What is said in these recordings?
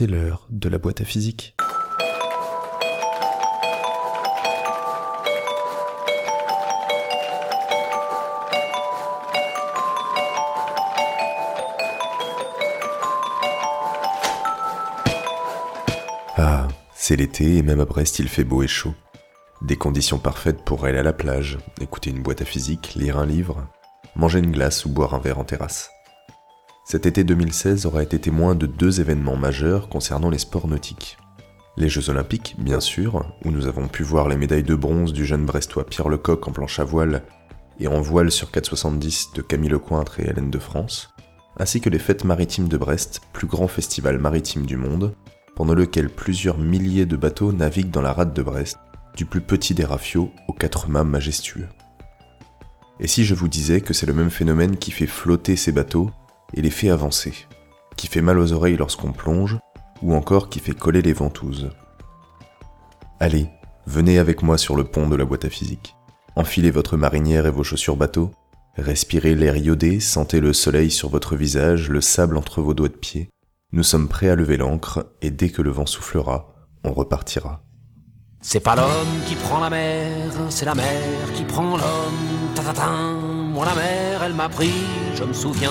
C'est l'heure de la boîte à physique. Ah, c'est l'été et même à Brest il fait beau et chaud. Des conditions parfaites pour aller à la plage, écouter une boîte à physique, lire un livre, manger une glace ou boire un verre en terrasse. Cet été 2016 aura été témoin de deux événements majeurs concernant les sports nautiques. Les Jeux Olympiques, bien sûr, où nous avons pu voir les médailles de bronze du jeune brestois Pierre Lecoq en planche à voile et en voile sur 470 de Camille Lecointre et Hélène de France, ainsi que les Fêtes maritimes de Brest, plus grand festival maritime du monde, pendant lequel plusieurs milliers de bateaux naviguent dans la rade de Brest, du plus petit des rafiaux aux quatre mâts majestueux. Et si je vous disais que c'est le même phénomène qui fait flotter ces bateaux et les fait avancer, qui fait mal aux oreilles lorsqu'on plonge, ou encore qui fait coller les ventouses Allez, venez avec moi sur le pont de la boîte à physique. Enfilez votre marinière et vos chaussures bateau, respirez l'air iodé, sentez le soleil sur votre visage, le sable entre vos doigts de pied. Nous sommes prêts à lever l'ancre et dès que le vent soufflera, on repartira. C'est pas l'homme qui prend la mer, c'est la mer qui prend l'homme. Ta. Moi la mer, elle m'a pris, je me souviens,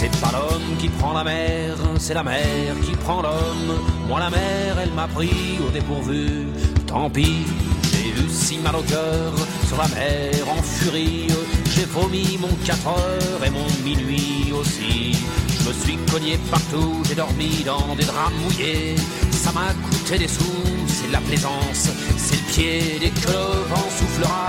C'est pas l'homme qui prend la mer, c'est la mer qui prend l'homme. Moi la mer, elle m'a pris au dépourvu. Tant pis, j'ai eu si mal au cœur sur la mer en furie. J'ai vomi mon 4 heures et mon minuit aussi. Je me suis cogné partout, j'ai dormi dans des draps mouillés. Ça m'a coûté des sous, c'est de la plaisance, c'est le pied. Dès que le vent soufflera,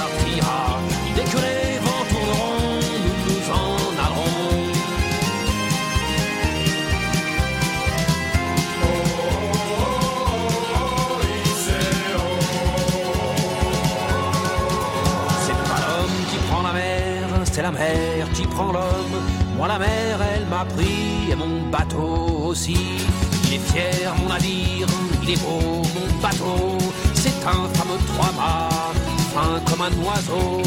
L'homme. Moi la mer, elle m'a pris et mon bateau aussi. Il est fier mon navire, il est beau mon bateau. C'est un fameux trois mâts, fin comme un oiseau.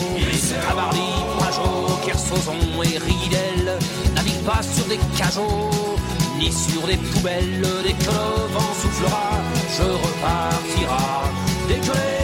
Cabarly, Pajot, Kersozon et Ridel naviguent pas sur des cajots ni sur des poubelles. Dès que le vent soufflera, je repartira. Dès que les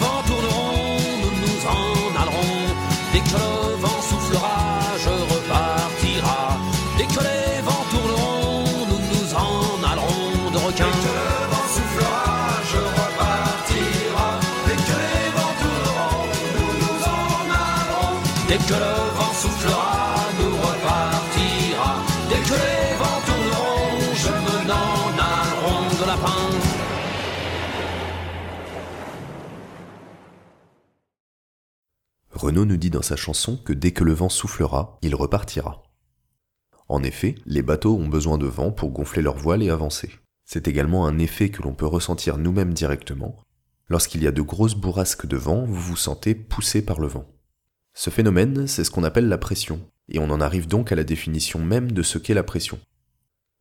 Renaud nous dit dans sa chanson que dès que le vent soufflera, il repartira. En effet, les bateaux ont besoin de vent pour gonfler leurs voiles et avancer. C'est également un effet que l'on peut ressentir nous-mêmes directement. Lorsqu'il y a de grosses bourrasques de vent, vous vous sentez poussé par le vent. Ce phénomène, c'est ce qu'on appelle la pression, et on en arrive donc à la définition même de ce qu'est la pression.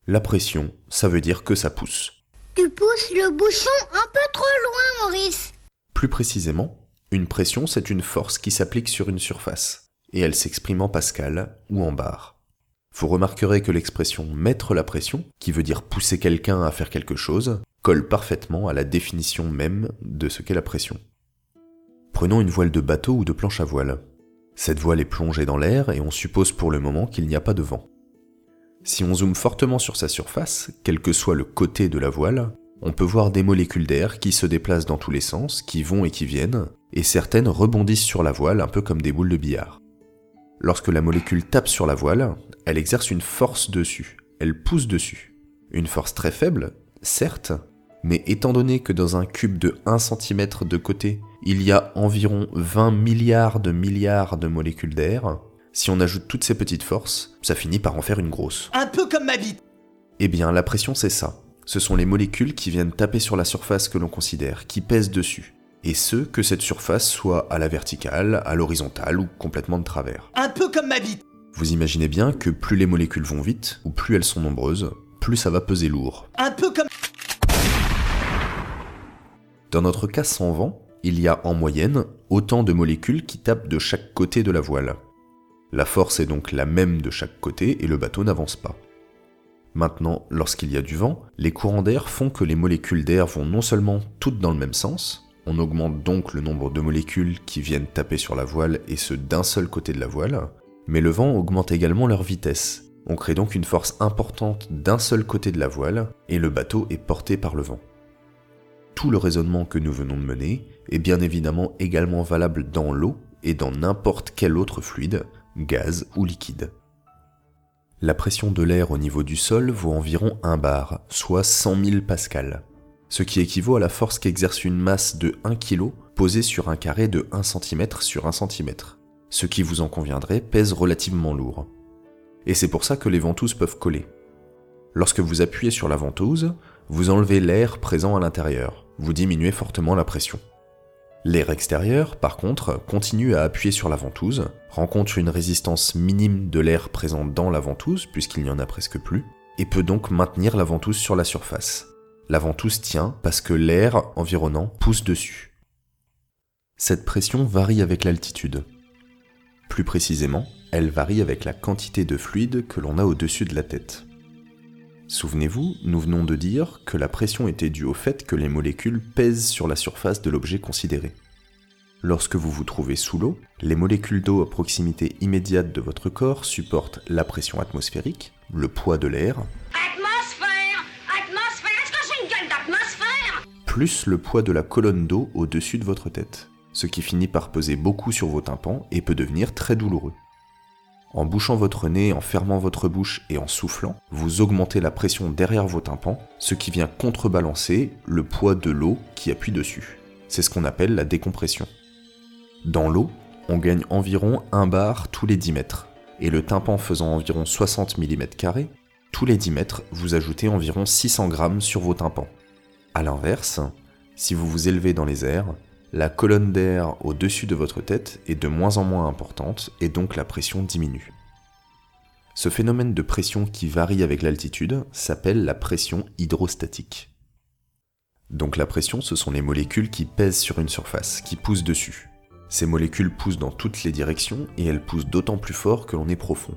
La pression, ça veut dire que ça pousse. Tu pousses le bouchon un peu trop loin, Maurice. Plus précisément, une pression, c'est une force qui s'applique sur une surface, et elle s'exprime en pascal ou en bar. Vous remarquerez que l'expression mettre la pression, qui veut dire pousser quelqu'un à faire quelque chose, colle parfaitement à la définition même de ce qu'est la pression. Prenons une voile de bateau ou de planche à voile. Cette voile est plongée dans l'air et on suppose pour le moment qu'il n'y a pas de vent. Si on zoome fortement sur sa surface, quel que soit le côté de la voile, on peut voir des molécules d'air qui se déplacent dans tous les sens, qui vont et qui viennent, et certaines rebondissent sur la voile un peu comme des boules de billard. Lorsque la molécule tape sur la voile, elle exerce une force dessus, elle pousse dessus. Une force très faible, certes, mais étant donné que dans un cube de 1 cm de côté, il y a environ 20 milliards de milliards de molécules d'air, si on ajoute toutes ces petites forces, ça finit par en faire une grosse. Un peu comme ma bite Eh bien, la pression, c'est ça. Ce sont les molécules qui viennent taper sur la surface que l'on considère, qui pèsent dessus. Et ce, que cette surface soit à la verticale, à l'horizontale ou complètement de travers. Un peu comme ma bite Vous imaginez bien que plus les molécules vont vite, ou plus elles sont nombreuses, plus ça va peser lourd. Un peu comme... Dans notre cas sans vent, il y a en moyenne autant de molécules qui tapent de chaque côté de la voile. La force est donc la même de chaque côté et le bateau n'avance pas. Maintenant, lorsqu'il y a du vent, les courants d'air font que les molécules d'air vont non seulement toutes dans le même sens, on augmente donc le nombre de molécules qui viennent taper sur la voile et ce d'un seul côté de la voile, mais le vent augmente également leur vitesse. On crée donc une force importante d'un seul côté de la voile et le bateau est porté par le vent. Tout le raisonnement que nous venons de mener est bien évidemment également valable dans l'eau et dans n'importe quel autre fluide, gaz ou liquide. La pression de l'air au niveau du sol vaut environ 1 bar, soit 100 000 pascal, ce qui équivaut à la force qu'exerce une masse de 1 kg posée sur un carré de 1 cm sur 1 cm, ce qui vous en conviendrait pèse relativement lourd. Et c'est pour ça que les ventouses peuvent coller. Lorsque vous appuyez sur la ventouse, vous enlevez l'air présent à l'intérieur, vous diminuez fortement la pression. L'air extérieur, par contre, continue à appuyer sur la ventouse, rencontre une résistance minime de l'air présent dans la ventouse, puisqu'il n'y en a presque plus, et peut donc maintenir la ventouse sur la surface. La ventouse tient parce que l'air environnant pousse dessus. Cette pression varie avec l'altitude. Plus précisément, elle varie avec la quantité de fluide que l'on a au-dessus de la tête. Souvenez-vous, nous venons de dire que la pression était due au fait que les molécules pèsent sur la surface de l'objet considéré. Lorsque vous vous trouvez sous l'eau, les molécules d'eau à proximité immédiate de votre corps supportent la pression atmosphérique, le poids de l'air, Atmosphère Atmosphère Est-ce que j'ai une gueule d'atmosphère? Plus le poids de la colonne d'eau au-dessus de votre tête, ce qui finit par peser beaucoup sur vos tympans et peut devenir très douloureux. En bouchant votre nez, en fermant votre bouche et en soufflant, vous augmentez la pression derrière vos tympans, ce qui vient contrebalancer le poids de l'eau qui appuie dessus. C'est ce qu'on appelle la décompression. Dans l'eau, on gagne environ 1 bar tous les 10 mètres, et le tympan faisant environ 60 mm, tous les 10 mètres, vous ajoutez environ 600 grammes sur vos tympans. A l'inverse, si vous vous élevez dans les airs, la colonne d'air au-dessus de votre tête est de moins en moins importante et donc la pression diminue. Ce phénomène de pression qui varie avec l'altitude s'appelle la pression hydrostatique. Donc la pression, ce sont les molécules qui pèsent sur une surface, qui poussent dessus. Ces molécules poussent dans toutes les directions et elles poussent d'autant plus fort que l'on est profond.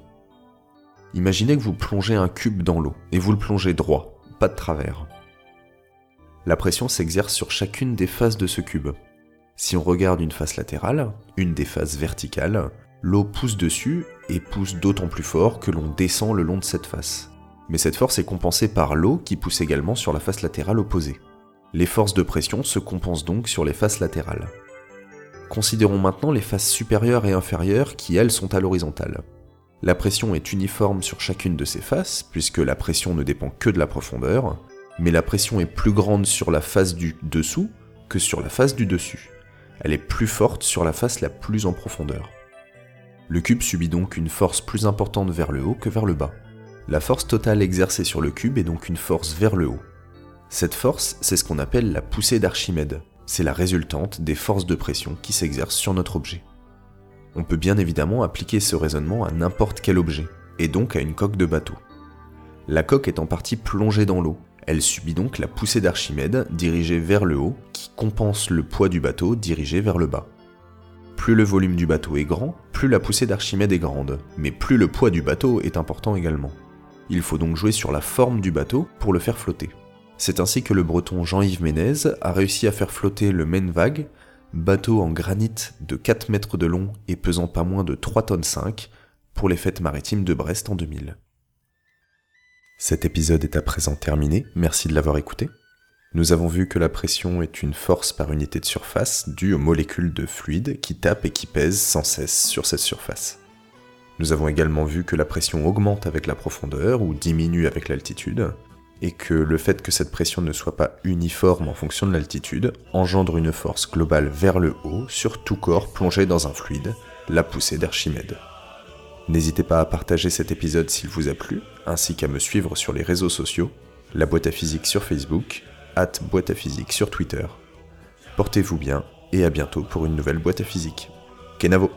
Imaginez que vous plongez un cube dans l'eau et vous le plongez droit, pas de travers. La pression s'exerce sur chacune des faces de ce cube. Si on regarde une face latérale, une des faces verticales, l'eau pousse dessus et pousse d'autant plus fort que l'on descend le long de cette face. Mais cette force est compensée par l'eau qui pousse également sur la face latérale opposée. Les forces de pression se compensent donc sur les faces latérales. Considérons maintenant les faces supérieures et inférieures qui, elles, sont à l'horizontale. La pression est uniforme sur chacune de ces faces, puisque la pression ne dépend que de la profondeur, mais la pression est plus grande sur la face du dessous que sur la face du dessus. Elle est plus forte sur la face la plus en profondeur. Le cube subit donc une force plus importante vers le haut que vers le bas. La force totale exercée sur le cube est donc une force vers le haut. Cette force, c'est ce qu'on appelle la poussée d'Archimède. C'est la résultante des forces de pression qui s'exercent sur notre objet. On peut bien évidemment appliquer ce raisonnement à n'importe quel objet, et donc à une coque de bateau. La coque est en partie plongée dans l'eau, elle subit donc la poussée d'Archimède dirigée vers le haut compense le poids du bateau dirigé vers le bas. Plus le volume du bateau est grand, plus la poussée d'Archimède est grande, mais plus le poids du bateau est important également. Il faut donc jouer sur la forme du bateau pour le faire flotter. C'est ainsi que le breton Jean-Yves Ménez a réussi à faire flotter le Maine Vague, bateau en granit de 4 mètres de long et pesant pas moins de 3 tonnes 5, pour les fêtes maritimes de Brest en 2000. Cet épisode est à présent terminé, merci de l'avoir écouté. Nous avons vu que la pression est une force par unité de surface due aux molécules de fluide qui tapent et qui pèsent sans cesse sur cette surface. Nous avons également vu que la pression augmente avec la profondeur ou diminue avec l'altitude, et que le fait que cette pression ne soit pas uniforme en fonction de l'altitude engendre une force globale vers le haut sur tout corps plongé dans un fluide, la poussée d'Archimède. N'hésitez pas à partager cet épisode s'il vous a plu, ainsi qu'à me suivre sur les réseaux sociaux, la boîte à physique sur Facebook, at boîte à physique sur Twitter. Portez-vous bien et à bientôt pour une nouvelle boîte à physique. Kenavo!